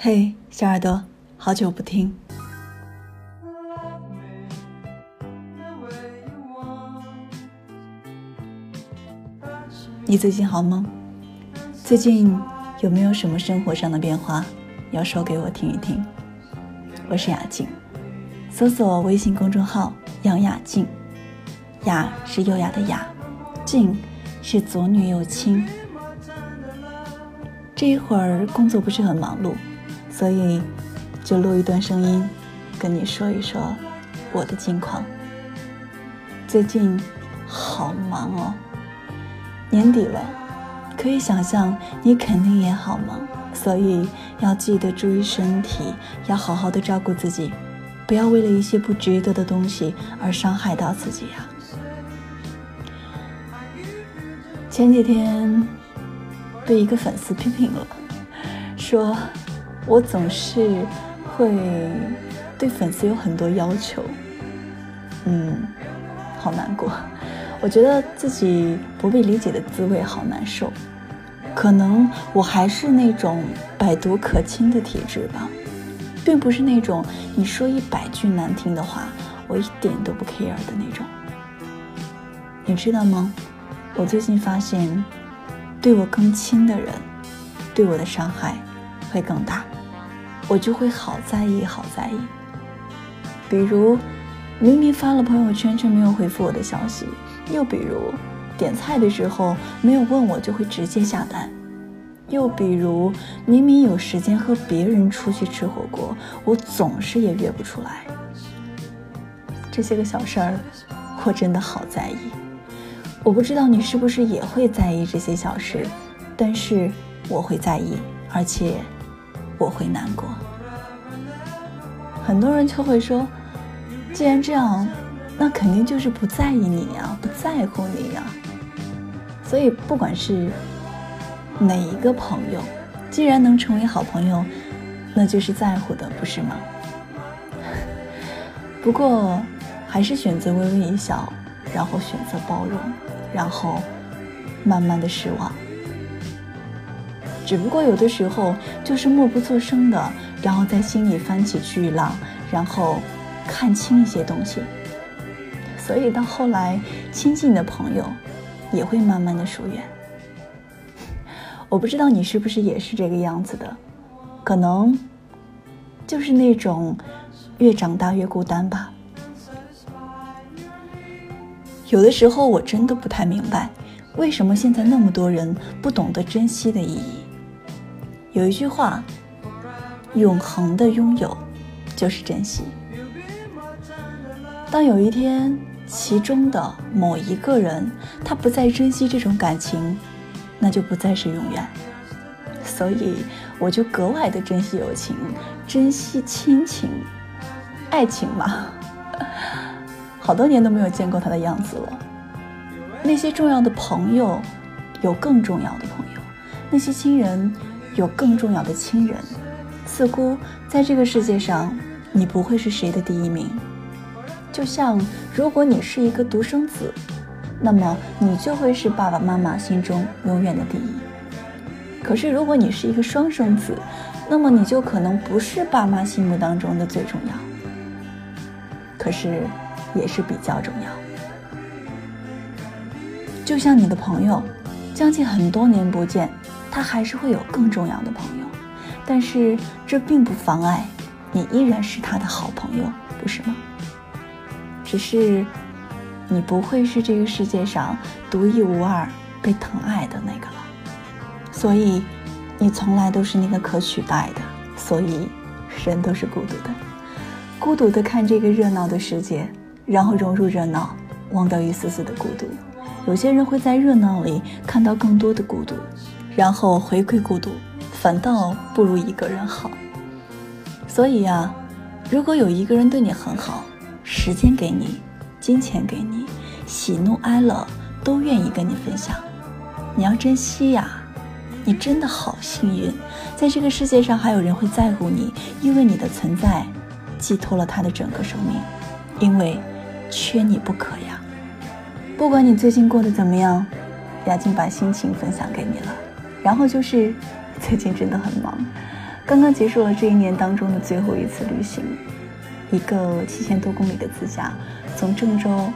嘿，小耳朵，好久不听。你最近好吗？最近有没有什么生活上的变化要说给我听一听？我是雅静，搜索微信公众号“杨雅静”，雅是优雅的雅，静是左女右亲。这一会儿工作不是很忙碌。所以，就录一段声音，跟你说一说我的近况。最近好忙哦，年底了，可以想象你肯定也好忙，所以要记得注意身体，要好好的照顾自己，不要为了一些不值得的东西而伤害到自己呀。前几天被一个粉丝批评了，说。我总是会对粉丝有很多要求，嗯，好难过。我觉得自己不被理解的滋味好难受。可能我还是那种百毒可侵的体质吧，并不是那种你说一百句难听的话，我一点都不 care 的那种。你知道吗？我最近发现，对我更亲的人，对我的伤害会更大。我就会好在意，好在意。比如，明明发了朋友圈却没有回复我的消息；又比如，点菜的时候没有问我就会直接下单；又比如，明明有时间和别人出去吃火锅，我总是也约不出来。这些个小事儿，我真的好在意。我不知道你是不是也会在意这些小事，但是我会在意，而且。我会难过，很多人就会说，既然这样，那肯定就是不在意你呀，不在乎你呀。所以不管是哪一个朋友，既然能成为好朋友，那就是在乎的，不是吗？不过还是选择微微一笑，然后选择包容，然后慢慢的失望。只不过有的时候就是默不作声的，然后在心里翻起巨浪，然后看清一些东西。所以到后来，亲近的朋友也会慢慢的疏远。我不知道你是不是也是这个样子的，可能就是那种越长大越孤单吧。有的时候我真的不太明白，为什么现在那么多人不懂得珍惜的意义。有一句话，永恒的拥有就是珍惜。当有一天其中的某一个人他不再珍惜这种感情，那就不再是永远。所以我就格外的珍惜友情，珍惜亲情，爱情嘛。好多年都没有见过他的样子了。那些重要的朋友，有更重要的朋友，那些亲人。有更重要的亲人，似乎在这个世界上，你不会是谁的第一名。就像如果你是一个独生子，那么你就会是爸爸妈妈心中永远的第一。可是如果你是一个双生子，那么你就可能不是爸妈心目当中的最重要，可是也是比较重要。就像你的朋友，将近很多年不见。他还是会有更重要的朋友，但是这并不妨碍你依然是他的好朋友，不是吗？只是你不会是这个世界上独一无二被疼爱的那个了，所以你从来都是那个可取代的。所以人都是孤独的，孤独的看这个热闹的世界，然后融入热闹，忘掉一丝丝的孤独。有些人会在热闹里看到更多的孤独。然后回归孤独，反倒不如一个人好。所以呀，如果有一个人对你很好，时间给你，金钱给你，喜怒哀乐都愿意跟你分享，你要珍惜呀！你真的好幸运，在这个世界上还有人会在乎你，因为你的存在寄托了他的整个生命，因为缺你不可呀。不管你最近过得怎么样，雅静把心情分享给你了。然后就是最近真的很忙，刚刚结束了这一年当中的最后一次旅行，一个七千多公里的自驾，从郑州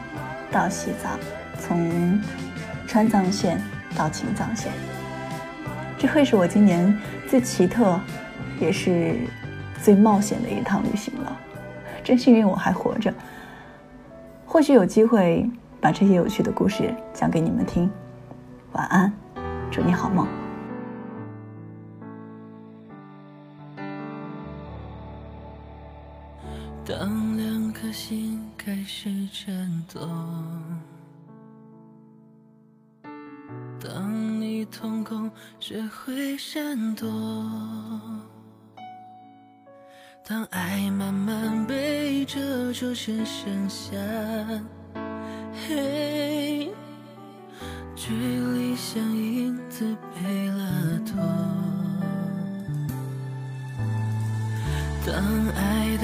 到西藏，从川藏线到青藏线，这会是我今年最奇特，也是最冒险的一趟旅行了。真幸运我还活着，或许有机会把这些有趣的故事讲给你们听。晚安，祝你好梦。颗心开始颤动，当你瞳孔学会闪躲，当爱慢慢被遮住，只剩下。黑，距离像影子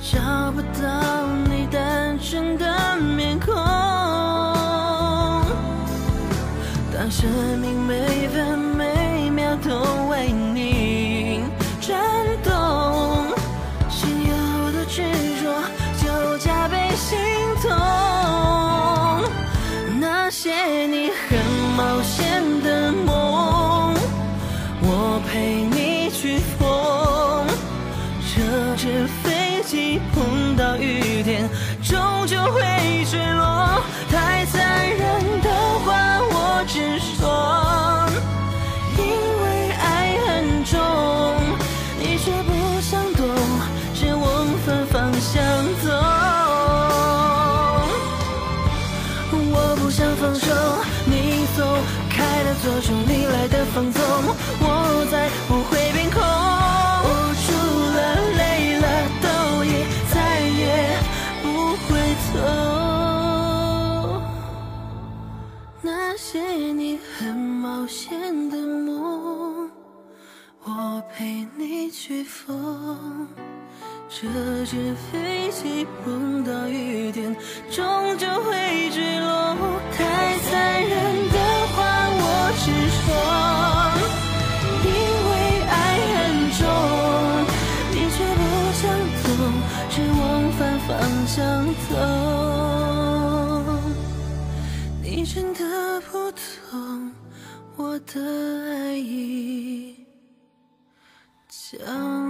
找不到你单纯的面孔。当生命每分每秒都为你纸飞机碰到雨天，终究会坠落。太残忍的话我直说，因为爱很重，你却不想懂，只往反方向走。你真的不懂我的爱已降。